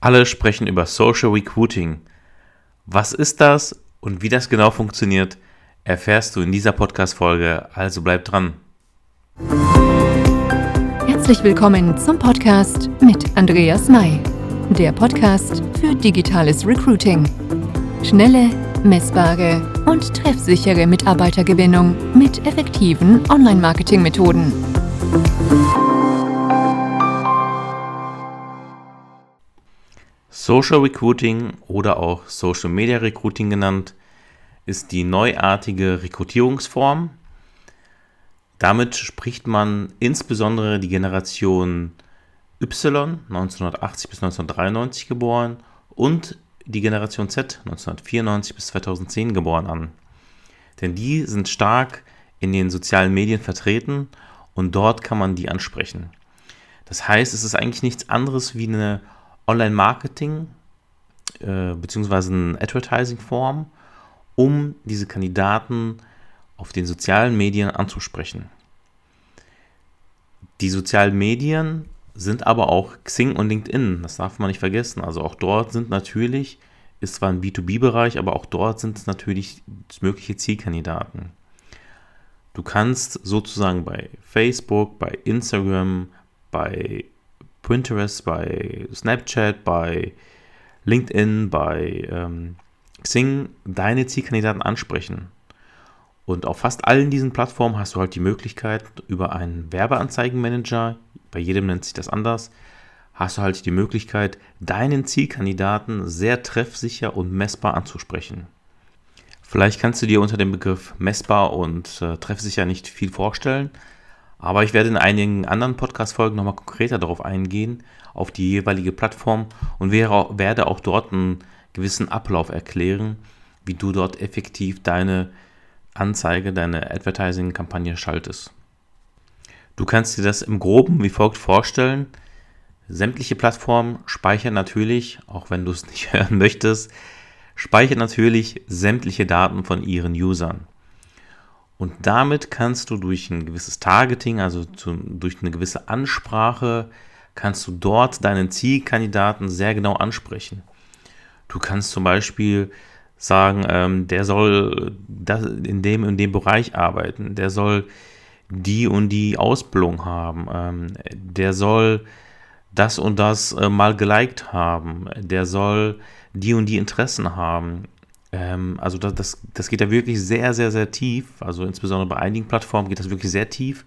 Alle sprechen über Social Recruiting. Was ist das und wie das genau funktioniert, erfährst du in dieser Podcast-Folge, also bleib dran. Herzlich willkommen zum Podcast mit Andreas May, der Podcast für digitales Recruiting. Schnelle, messbare und treffsichere Mitarbeitergewinnung mit effektiven Online-Marketing-Methoden. Social Recruiting oder auch Social Media Recruiting genannt, ist die neuartige Rekrutierungsform. Damit spricht man insbesondere die Generation Y, 1980 bis 1993 geboren, und die Generation Z, 1994 bis 2010 geboren an. Denn die sind stark in den sozialen Medien vertreten und dort kann man die ansprechen. Das heißt, es ist eigentlich nichts anderes wie eine Online-Marketing äh, bzw. eine Advertising-Form, um diese Kandidaten auf den sozialen Medien anzusprechen. Die sozialen Medien sind aber auch Xing und LinkedIn, das darf man nicht vergessen. Also auch dort sind natürlich, ist zwar ein B2B-Bereich, aber auch dort sind es natürlich mögliche Zielkandidaten. Du kannst sozusagen bei Facebook, bei Instagram, bei Pinterest, bei Snapchat, bei LinkedIn, bei ähm, Xing deine Zielkandidaten ansprechen. Und auf fast allen diesen Plattformen hast du halt die Möglichkeit, über einen Werbeanzeigenmanager, bei jedem nennt sich das anders, hast du halt die Möglichkeit, deinen Zielkandidaten sehr treffsicher und messbar anzusprechen. Vielleicht kannst du dir unter dem Begriff messbar und äh, treffsicher nicht viel vorstellen, aber ich werde in einigen anderen Podcast-Folgen nochmal konkreter darauf eingehen, auf die jeweilige Plattform und werde auch dort einen gewissen Ablauf erklären, wie du dort effektiv deine Anzeige, deine Advertising-Kampagne schaltest. Du kannst dir das im Groben wie folgt vorstellen. Sämtliche Plattformen speichern natürlich, auch wenn du es nicht hören möchtest, speichern natürlich sämtliche Daten von ihren Usern. Und damit kannst du durch ein gewisses Targeting, also zu, durch eine gewisse Ansprache, kannst du dort deinen Zielkandidaten sehr genau ansprechen. Du kannst zum Beispiel sagen, ähm, der soll das in dem in dem Bereich arbeiten, der soll die und die Ausbildung haben, ähm, der soll das und das äh, mal geliked haben, der soll die und die Interessen haben, ähm, also das, das, das geht ja wirklich sehr, sehr, sehr tief. Also insbesondere bei einigen Plattformen geht das wirklich sehr tief.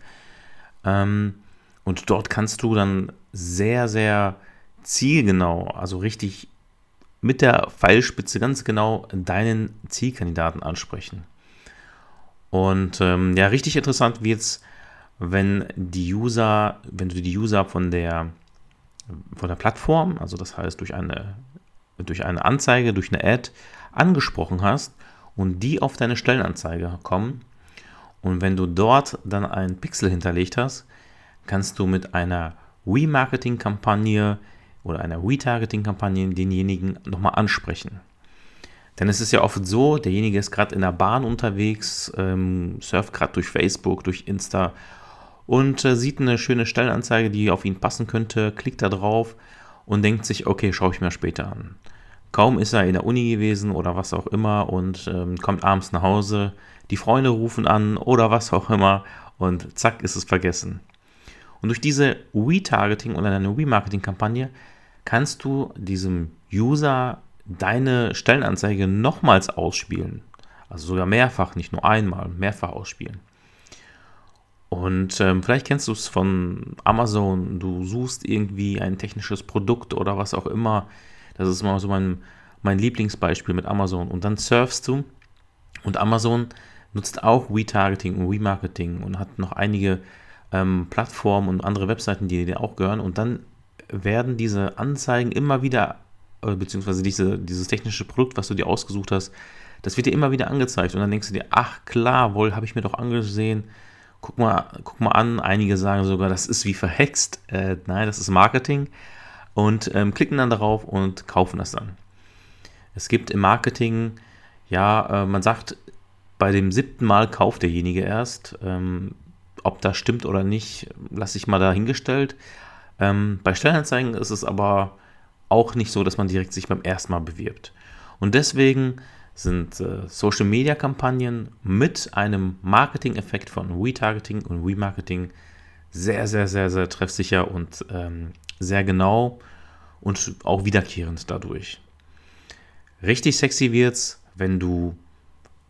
Ähm, und dort kannst du dann sehr, sehr zielgenau, also richtig mit der Pfeilspitze ganz genau deinen Zielkandidaten ansprechen. Und ähm, ja, richtig interessant wird es, wenn die User, wenn du die User von der, von der Plattform, also das heißt durch eine, durch eine Anzeige, durch eine Ad, angesprochen hast und die auf deine Stellenanzeige kommen. Und wenn du dort dann einen Pixel hinterlegt hast, kannst du mit einer Remarketing-Kampagne oder einer Retargeting-Kampagne denjenigen nochmal ansprechen. Denn es ist ja oft so, derjenige ist gerade in der Bahn unterwegs, ähm, surft gerade durch Facebook, durch Insta und äh, sieht eine schöne Stellenanzeige, die auf ihn passen könnte, klickt da drauf und denkt sich, okay, schaue ich mir später an. Kaum ist er in der Uni gewesen oder was auch immer und ähm, kommt abends nach Hause, die Freunde rufen an oder was auch immer und zack ist es vergessen. Und durch diese Retargeting oder eine Remarketing-Kampagne kannst du diesem User deine Stellenanzeige nochmals ausspielen. Also sogar mehrfach, nicht nur einmal, mehrfach ausspielen. Und ähm, vielleicht kennst du es von Amazon, du suchst irgendwie ein technisches Produkt oder was auch immer das ist immer so mein, mein Lieblingsbeispiel mit Amazon. Und dann surfst du und Amazon nutzt auch Retargeting und Remarketing und hat noch einige ähm, Plattformen und andere Webseiten, die dir auch gehören. Und dann werden diese Anzeigen immer wieder, äh, beziehungsweise diese, dieses technische Produkt, was du dir ausgesucht hast, das wird dir immer wieder angezeigt. Und dann denkst du dir, ach klar, wohl, habe ich mir doch angesehen. Guck mal, guck mal an. Einige sagen sogar, das ist wie verhext. Äh, nein, das ist Marketing und ähm, klicken dann darauf und kaufen das dann. Es gibt im Marketing, ja, äh, man sagt, bei dem siebten Mal kauft derjenige erst. Ähm, ob das stimmt oder nicht, lasse ich mal dahingestellt. Ähm, bei Stellenanzeigen ist es aber auch nicht so, dass man direkt sich beim ersten Mal bewirbt. Und deswegen sind äh, Social Media Kampagnen mit einem Marketing-Effekt von Retargeting und Remarketing sehr, sehr, sehr, sehr treffsicher und ähm, sehr genau und auch wiederkehrend dadurch. Richtig sexy wird's, wenn du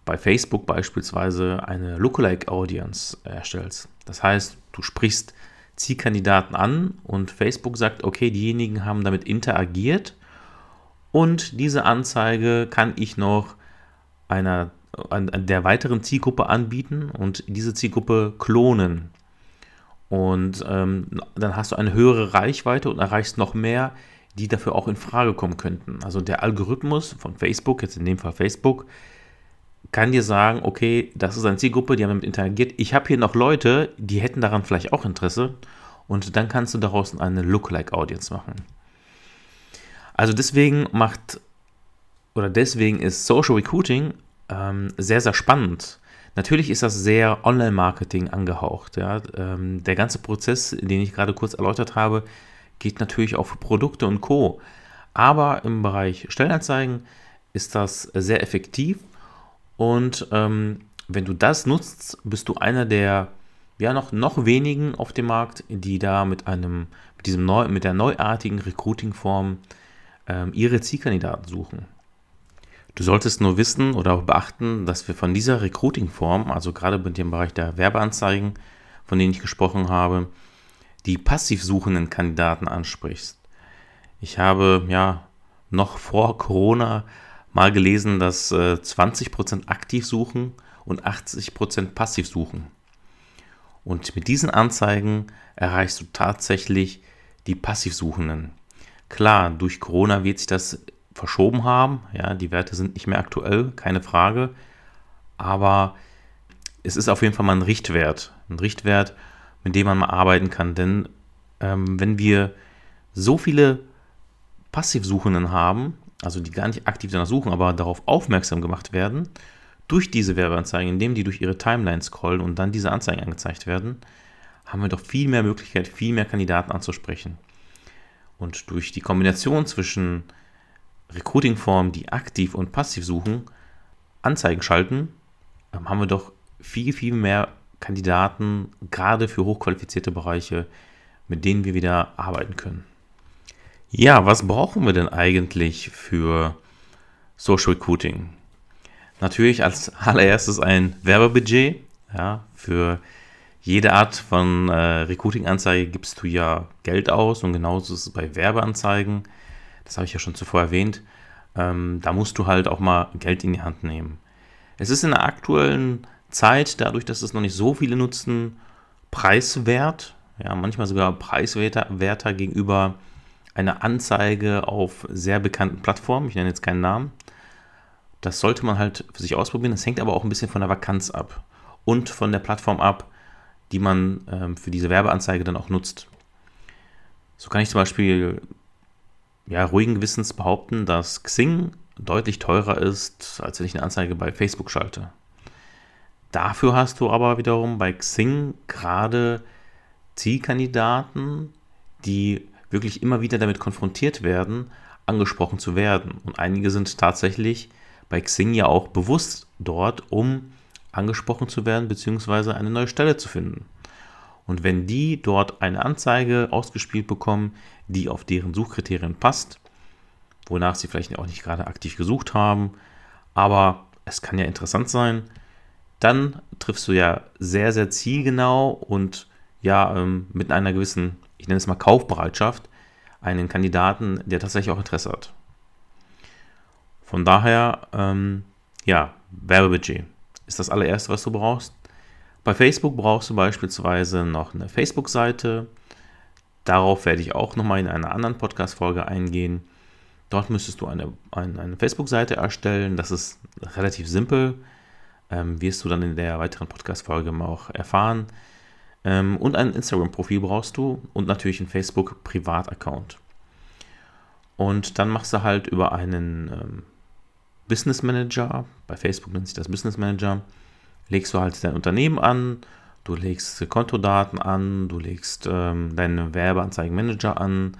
bei Facebook beispielsweise eine Lookalike Audience erstellst. Das heißt, du sprichst Zielkandidaten an und Facebook sagt, okay, diejenigen haben damit interagiert und diese Anzeige kann ich noch einer an, der weiteren Zielgruppe anbieten und diese Zielgruppe klonen. Und ähm, dann hast du eine höhere Reichweite und erreichst noch mehr, die dafür auch in Frage kommen könnten. Also der Algorithmus von Facebook, jetzt in dem Fall Facebook, kann dir sagen, okay, das ist eine Zielgruppe, die haben damit interagiert. Ich habe hier noch Leute, die hätten daran vielleicht auch Interesse. Und dann kannst du daraus eine Lookalike-Audience machen. Also deswegen macht, oder deswegen ist Social Recruiting ähm, sehr, sehr spannend. Natürlich ist das sehr Online-Marketing angehaucht. Ja? Ähm, der ganze Prozess, den ich gerade kurz erläutert habe, geht natürlich auch für Produkte und Co. Aber im Bereich Stellenanzeigen ist das sehr effektiv und ähm, wenn du das nutzt, bist du einer der ja noch, noch wenigen auf dem Markt, die da mit einem, mit diesem neu, mit der neuartigen Recruiting-Form ähm, ihre Zielkandidaten suchen. Du solltest nur wissen oder auch beachten, dass wir von dieser Recruiting-Form, also gerade mit dem Bereich der Werbeanzeigen, von denen ich gesprochen habe, die passiv suchenden Kandidaten ansprichst. Ich habe ja noch vor Corona mal gelesen, dass äh, 20% aktiv suchen und 80% passiv suchen. Und mit diesen Anzeigen erreichst du tatsächlich die Passivsuchenden. Klar, durch Corona wird sich das verschoben haben. Ja, die Werte sind nicht mehr aktuell, keine Frage. Aber es ist auf jeden Fall mal ein Richtwert. Ein Richtwert, mit dem man mal arbeiten kann. Denn ähm, wenn wir so viele Passivsuchenden haben, also die gar nicht aktiv danach suchen, aber darauf aufmerksam gemacht werden, durch diese Werbeanzeigen, indem die durch ihre Timeline scrollen und dann diese Anzeigen angezeigt werden, haben wir doch viel mehr Möglichkeit, viel mehr Kandidaten anzusprechen. Und durch die Kombination zwischen Recruiting-Formen, die aktiv und passiv suchen, Anzeigen schalten, ähm, haben wir doch viel, viel mehr Kandidaten, gerade für hochqualifizierte Bereiche, mit denen wir wieder arbeiten können. Ja, was brauchen wir denn eigentlich für Social Recruiting? Natürlich als allererstes ein Werbebudget. Ja, für jede Art von äh, Recruiting-Anzeige gibst du ja Geld aus und genauso ist es bei Werbeanzeigen. Das habe ich ja schon zuvor erwähnt. Ähm, da musst du halt auch mal Geld in die Hand nehmen. Es ist in der aktuellen Zeit, dadurch, dass es noch nicht so viele nutzen, preiswert. Ja, manchmal sogar preiswerter gegenüber einer Anzeige auf sehr bekannten Plattformen. Ich nenne jetzt keinen Namen. Das sollte man halt für sich ausprobieren. Das hängt aber auch ein bisschen von der Vakanz ab und von der Plattform ab, die man ähm, für diese Werbeanzeige dann auch nutzt. So kann ich zum Beispiel ja, ruhigen Gewissens behaupten, dass Xing deutlich teurer ist, als wenn ich eine Anzeige bei Facebook schalte. Dafür hast du aber wiederum bei Xing gerade Zielkandidaten, die wirklich immer wieder damit konfrontiert werden, angesprochen zu werden. Und einige sind tatsächlich bei Xing ja auch bewusst dort, um angesprochen zu werden bzw. eine neue Stelle zu finden. Und wenn die dort eine Anzeige ausgespielt bekommen, die auf deren Suchkriterien passt, wonach sie vielleicht auch nicht gerade aktiv gesucht haben, aber es kann ja interessant sein, dann triffst du ja sehr, sehr zielgenau und ja ähm, mit einer gewissen, ich nenne es mal Kaufbereitschaft, einen Kandidaten, der tatsächlich auch Interesse hat. Von daher, ähm, ja, Werbebudget ist das allererste, was du brauchst. Bei Facebook brauchst du beispielsweise noch eine Facebook-Seite. Darauf werde ich auch nochmal in einer anderen Podcast-Folge eingehen. Dort müsstest du eine, eine, eine Facebook-Seite erstellen. Das ist relativ simpel. Ähm, wirst du dann in der weiteren Podcast-Folge auch erfahren. Ähm, und ein Instagram-Profil brauchst du und natürlich einen Facebook-Privat-Account. Und dann machst du halt über einen ähm, Business Manager, bei Facebook nennt sich das Business Manager, legst du halt dein Unternehmen an, du legst Kontodaten an, du legst ähm, deinen Werbeanzeigenmanager an,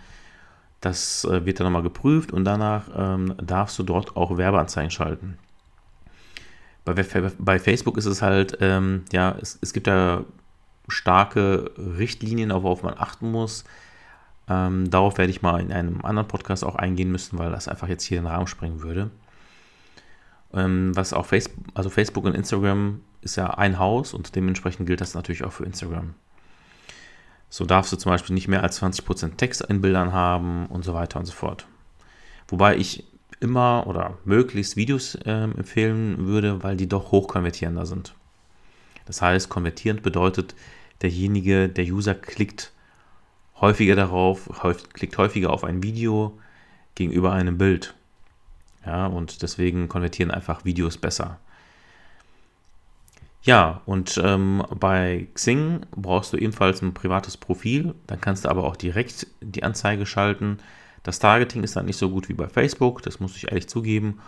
Das äh, wird dann nochmal geprüft und danach ähm, darfst du dort auch Werbeanzeigen schalten. Bei, bei Facebook ist es halt, ähm, ja, es, es, gibt da starke Richtlinien, auf worauf man achten muss. Ähm, darauf werde ich mal in einem anderen Podcast auch eingehen müssen, weil das einfach jetzt hier den Rahmen sprengen würde. Ähm, was auch Facebook, also Facebook und Instagram ist ja ein Haus und dementsprechend gilt das natürlich auch für Instagram. So darfst du zum Beispiel nicht mehr als 20% Text in Bildern haben und so weiter und so fort. Wobei ich immer oder möglichst Videos äh, empfehlen würde, weil die doch hochkonvertierender sind. Das heißt, konvertierend bedeutet, derjenige, der User klickt häufiger darauf, häufig, klickt häufiger auf ein Video gegenüber einem Bild. Ja, und deswegen konvertieren einfach Videos besser. Ja, und ähm, bei Xing brauchst du ebenfalls ein privates Profil. Dann kannst du aber auch direkt die Anzeige schalten. Das Targeting ist dann nicht so gut wie bei Facebook, das muss ich ehrlich zugeben.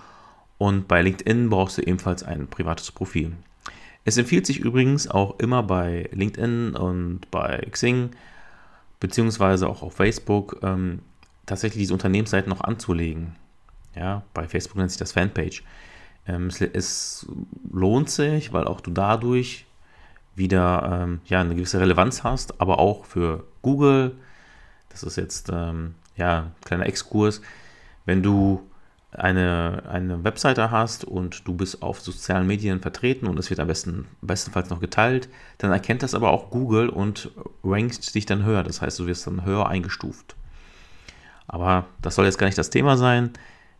Und bei LinkedIn brauchst du ebenfalls ein privates Profil. Es empfiehlt sich übrigens auch immer bei LinkedIn und bei Xing, beziehungsweise auch auf Facebook, ähm, tatsächlich diese Unternehmensseiten noch anzulegen. Ja, bei Facebook nennt sich das Fanpage. Ähm, es, es, lohnt sich, weil auch du dadurch wieder ähm, ja, eine gewisse Relevanz hast, aber auch für Google. Das ist jetzt ähm, ja, ein kleiner Exkurs. Wenn du eine, eine Webseite hast und du bist auf sozialen Medien vertreten und es wird am besten bestenfalls noch geteilt, dann erkennt das aber auch Google und rankt dich dann höher. Das heißt, du wirst dann höher eingestuft. Aber das soll jetzt gar nicht das Thema sein.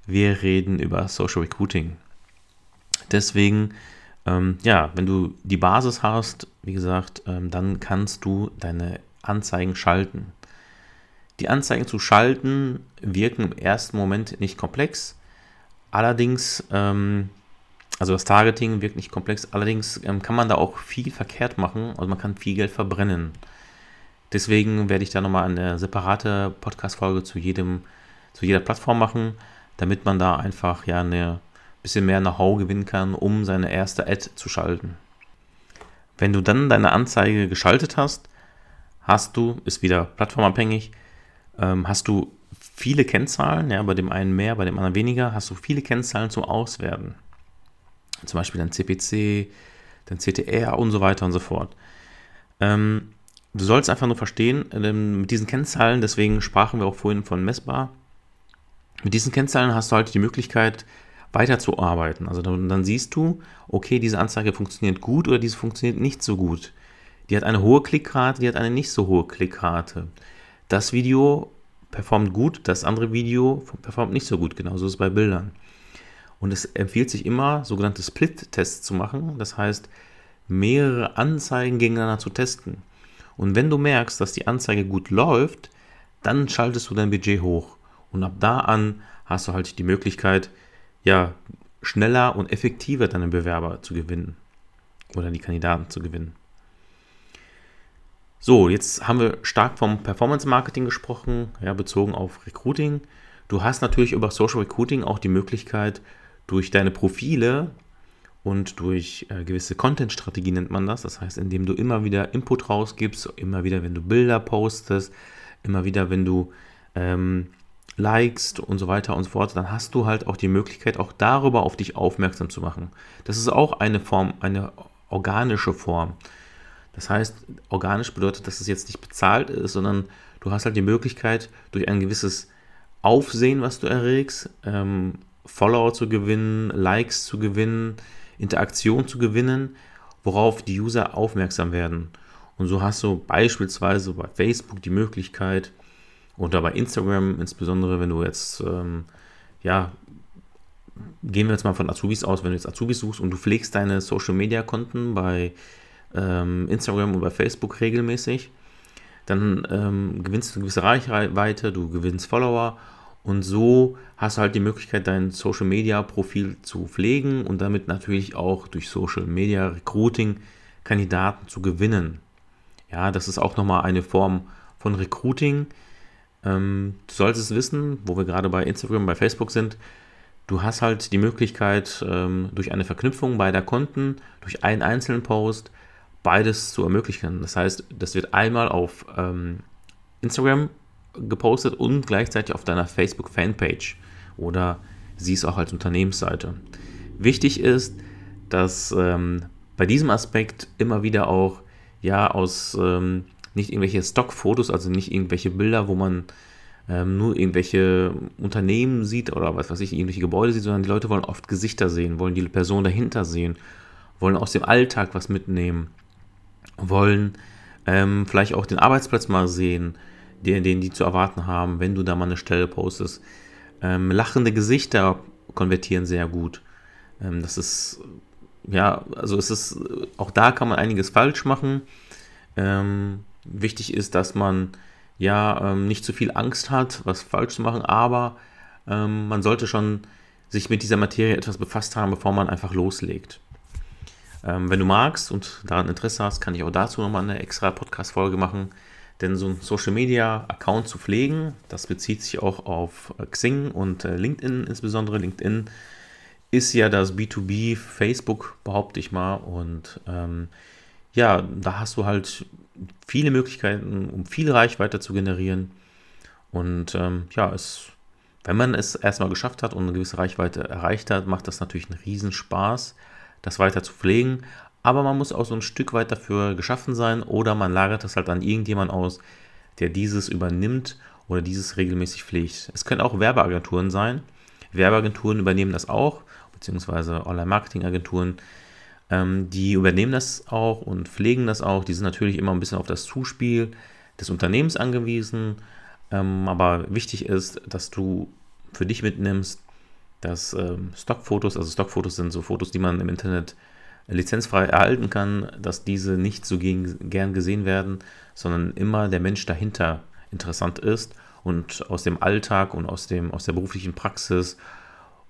Wir reden über Social Recruiting. Deswegen, ähm, ja, wenn du die Basis hast, wie gesagt, ähm, dann kannst du deine Anzeigen schalten. Die Anzeigen zu schalten wirken im ersten Moment nicht komplex. Allerdings, ähm, also das Targeting wirkt nicht komplex, allerdings ähm, kann man da auch viel verkehrt machen, also man kann viel Geld verbrennen. Deswegen werde ich da nochmal eine separate Podcast-Folge zu zu jeder Plattform machen, damit man da einfach ja eine bisschen mehr Know-how gewinnen kann, um seine erste Ad zu schalten. Wenn du dann deine Anzeige geschaltet hast, hast du, ist wieder plattformabhängig, ähm, hast du viele Kennzahlen, ja, bei dem einen mehr, bei dem anderen weniger, hast du viele Kennzahlen zum Auswerten. Zum Beispiel dein CPC, dein CTR und so weiter und so fort. Ähm, du sollst einfach nur verstehen, ähm, mit diesen Kennzahlen, deswegen sprachen wir auch vorhin von messbar, mit diesen Kennzahlen hast du halt die Möglichkeit, weiterzuarbeiten. Also dann, dann, siehst du, okay, diese Anzeige funktioniert gut oder diese funktioniert nicht so gut. Die hat eine hohe Klickrate, die hat eine nicht so hohe Klickrate. Das Video performt gut, das andere Video performt nicht so gut. Genauso ist es bei Bildern. Und es empfiehlt sich immer, sogenannte Split-Tests zu machen. Das heißt, mehrere Anzeigen gegeneinander zu testen. Und wenn du merkst, dass die Anzeige gut läuft, dann schaltest du dein Budget hoch. Und ab da an hast du halt die Möglichkeit, ja, schneller und effektiver deine Bewerber zu gewinnen. Oder die Kandidaten zu gewinnen. So, jetzt haben wir stark vom Performance Marketing gesprochen, ja, bezogen auf Recruiting. Du hast natürlich über Social Recruiting auch die Möglichkeit, durch deine Profile und durch äh, gewisse Content-Strategie nennt man das. Das heißt, indem du immer wieder Input rausgibst, immer wieder, wenn du Bilder postest, immer wieder, wenn du ähm, likest und so weiter und so fort, dann hast du halt auch die Möglichkeit, auch darüber auf dich aufmerksam zu machen. Das ist auch eine Form, eine organische Form. Das heißt, organisch bedeutet, dass es jetzt nicht bezahlt ist, sondern du hast halt die Möglichkeit, durch ein gewisses Aufsehen, was du erregst, ähm, Follower zu gewinnen, Likes zu gewinnen, Interaktion zu gewinnen, worauf die User aufmerksam werden. Und so hast du beispielsweise bei Facebook die Möglichkeit oder bei Instagram, insbesondere wenn du jetzt, ähm, ja, gehen wir jetzt mal von Azubis aus, wenn du jetzt Azubis suchst und du pflegst deine Social Media Konten bei ähm, Instagram und bei Facebook regelmäßig, dann ähm, gewinnst du eine gewisse Reichweite, du gewinnst Follower und so hast du halt die Möglichkeit, dein Social Media Profil zu pflegen und damit natürlich auch durch Social Media Recruiting Kandidaten zu gewinnen. Ja, das ist auch nochmal eine Form von Recruiting. Ähm, du solltest wissen, wo wir gerade bei Instagram, bei Facebook sind, du hast halt die Möglichkeit, ähm, durch eine Verknüpfung beider Konten, durch einen einzelnen Post, beides zu ermöglichen. Das heißt, das wird einmal auf ähm, Instagram gepostet und gleichzeitig auf deiner Facebook-Fanpage oder siehst auch als Unternehmensseite. Wichtig ist, dass ähm, bei diesem Aspekt immer wieder auch ja aus ähm, nicht irgendwelche Stockfotos, also nicht irgendwelche Bilder, wo man ähm, nur irgendwelche Unternehmen sieht oder was weiß ich, irgendwelche Gebäude sieht, sondern die Leute wollen oft Gesichter sehen, wollen die Person dahinter sehen, wollen aus dem Alltag was mitnehmen, wollen ähm, vielleicht auch den Arbeitsplatz mal sehen, den, den die zu erwarten haben, wenn du da mal eine Stelle postest. Ähm, lachende Gesichter konvertieren sehr gut. Ähm, das ist, ja, also es ist, auch da kann man einiges falsch machen. Ähm, wichtig ist, dass man ja ähm, nicht zu viel Angst hat, was falsch zu machen, aber ähm, man sollte schon sich mit dieser Materie etwas befasst haben, bevor man einfach loslegt. Ähm, wenn du magst und daran Interesse hast, kann ich auch dazu nochmal eine extra Podcast-Folge machen. Denn so ein Social Media Account zu pflegen, das bezieht sich auch auf Xing und äh, LinkedIn, insbesondere LinkedIn, ist ja das B2B Facebook, behaupte ich mal. Und ähm, ja, da hast du halt viele Möglichkeiten, um viel Reichweite zu generieren. Und ähm, ja, es, wenn man es erstmal geschafft hat und eine gewisse Reichweite erreicht hat, macht das natürlich einen Riesenspaß, das weiter zu pflegen. Aber man muss auch so ein Stück weit dafür geschaffen sein oder man lagert das halt an irgendjemand aus, der dieses übernimmt oder dieses regelmäßig pflegt. Es können auch Werbeagenturen sein. Werbeagenturen übernehmen das auch, beziehungsweise Online-Marketing-Agenturen. Ähm, die übernehmen das auch und pflegen das auch. Die sind natürlich immer ein bisschen auf das Zuspiel des Unternehmens angewiesen. Ähm, aber wichtig ist, dass du für dich mitnimmst, dass ähm, Stockfotos, also Stockfotos sind so Fotos, die man im Internet lizenzfrei erhalten kann, dass diese nicht so gegen, gern gesehen werden, sondern immer der Mensch dahinter interessant ist und aus dem Alltag und aus, dem, aus der beruflichen Praxis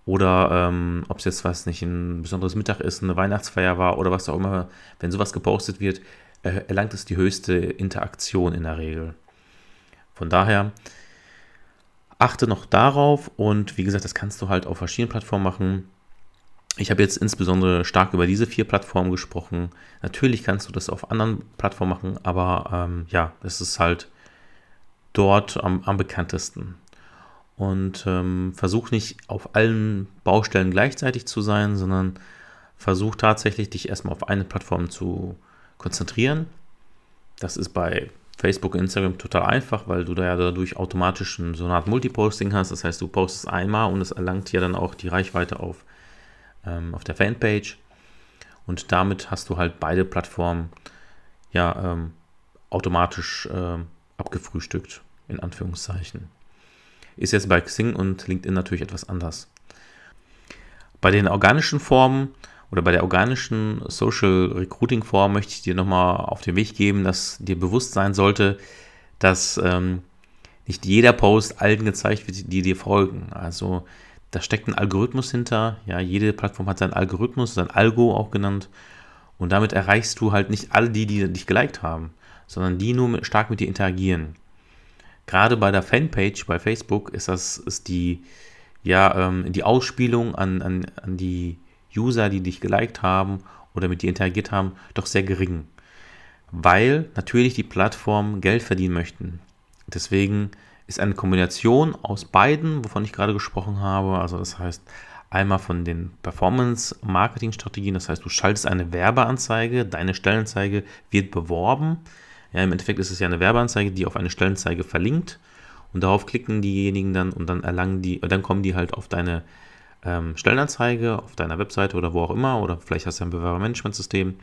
oder ähm, ob es jetzt was nicht ein besonderes Mittagessen, eine Weihnachtsfeier war oder was auch immer, wenn sowas gepostet wird, äh, erlangt es die höchste Interaktion in der Regel. Von daher achte noch darauf und wie gesagt, das kannst du halt auf verschiedenen Plattformen machen. Ich habe jetzt insbesondere stark über diese vier Plattformen gesprochen. Natürlich kannst du das auf anderen Plattformen machen, aber ähm, ja, es ist halt dort am, am bekanntesten. Und ähm, versuch nicht auf allen Baustellen gleichzeitig zu sein, sondern versuch tatsächlich dich erstmal auf eine Plattform zu konzentrieren. Das ist bei Facebook und Instagram total einfach, weil du da ja dadurch automatisch so eine Art Multiposting hast. Das heißt, du postest einmal und es erlangt ja dann auch die Reichweite auf ähm, auf der Fanpage. Und damit hast du halt beide Plattformen ja ähm, automatisch äh, abgefrühstückt, in Anführungszeichen. Ist jetzt bei Xing und LinkedIn natürlich etwas anders. Bei den organischen Formen oder bei der organischen Social Recruiting Form möchte ich dir nochmal auf den Weg geben, dass dir bewusst sein sollte, dass ähm, nicht jeder Post allen gezeigt wird, die dir folgen. Also da steckt ein Algorithmus hinter. Ja, jede Plattform hat seinen Algorithmus, sein Algo auch genannt. Und damit erreichst du halt nicht alle die, die dich geliked haben, sondern die nur stark mit dir interagieren. Gerade bei der Fanpage bei Facebook ist das ist die, ja, ähm, die Ausspielung an, an, an die User, die dich geliked haben oder mit dir interagiert haben, doch sehr gering. Weil natürlich die Plattformen Geld verdienen möchten. Deswegen ist eine Kombination aus beiden, wovon ich gerade gesprochen habe. Also das heißt einmal von den Performance-Marketing-Strategien, das heißt du schaltest eine Werbeanzeige, deine Stellenanzeige wird beworben. Ja, im Endeffekt ist es ja eine Werbeanzeige, die auf eine Stellenanzeige verlinkt und darauf klicken diejenigen dann und dann erlangen die, dann kommen die halt auf deine ähm, Stellenanzeige, auf deiner Webseite oder wo auch immer oder vielleicht hast du ein Bewerbermanagementsystem.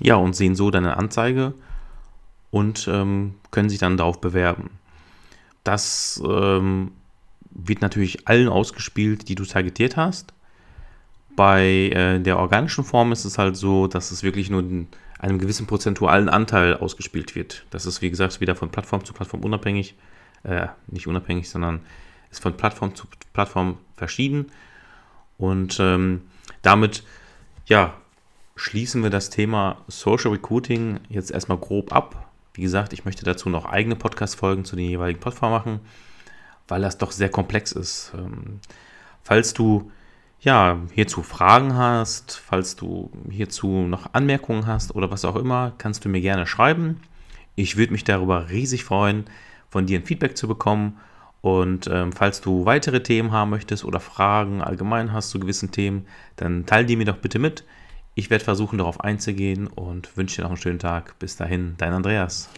Ja, und sehen so deine Anzeige und ähm, können sich dann darauf bewerben. Das ähm, wird natürlich allen ausgespielt, die du targetiert hast. Bei äh, der organischen Form ist es halt so, dass es wirklich nur in einem gewissen prozentualen Anteil ausgespielt wird. Das ist, wie gesagt, wieder von Plattform zu Plattform unabhängig. Äh, nicht unabhängig, sondern ist von Plattform zu Plattform verschieden. Und ähm, damit, ja, schließen wir das Thema Social Recruiting jetzt erstmal grob ab. Wie gesagt, ich möchte dazu noch eigene Podcast-Folgen zu den jeweiligen Plattformen machen, weil das doch sehr komplex ist. Ähm, falls du ja, hierzu Fragen hast, falls du hierzu noch Anmerkungen hast oder was auch immer, kannst du mir gerne schreiben. Ich würde mich darüber riesig freuen, von dir ein Feedback zu bekommen. Und ähm, falls du weitere Themen haben möchtest oder Fragen allgemein hast zu gewissen Themen, dann teile die mir doch bitte mit. Ich werde versuchen, darauf einzugehen und wünsche dir noch einen schönen Tag. Bis dahin, dein Andreas.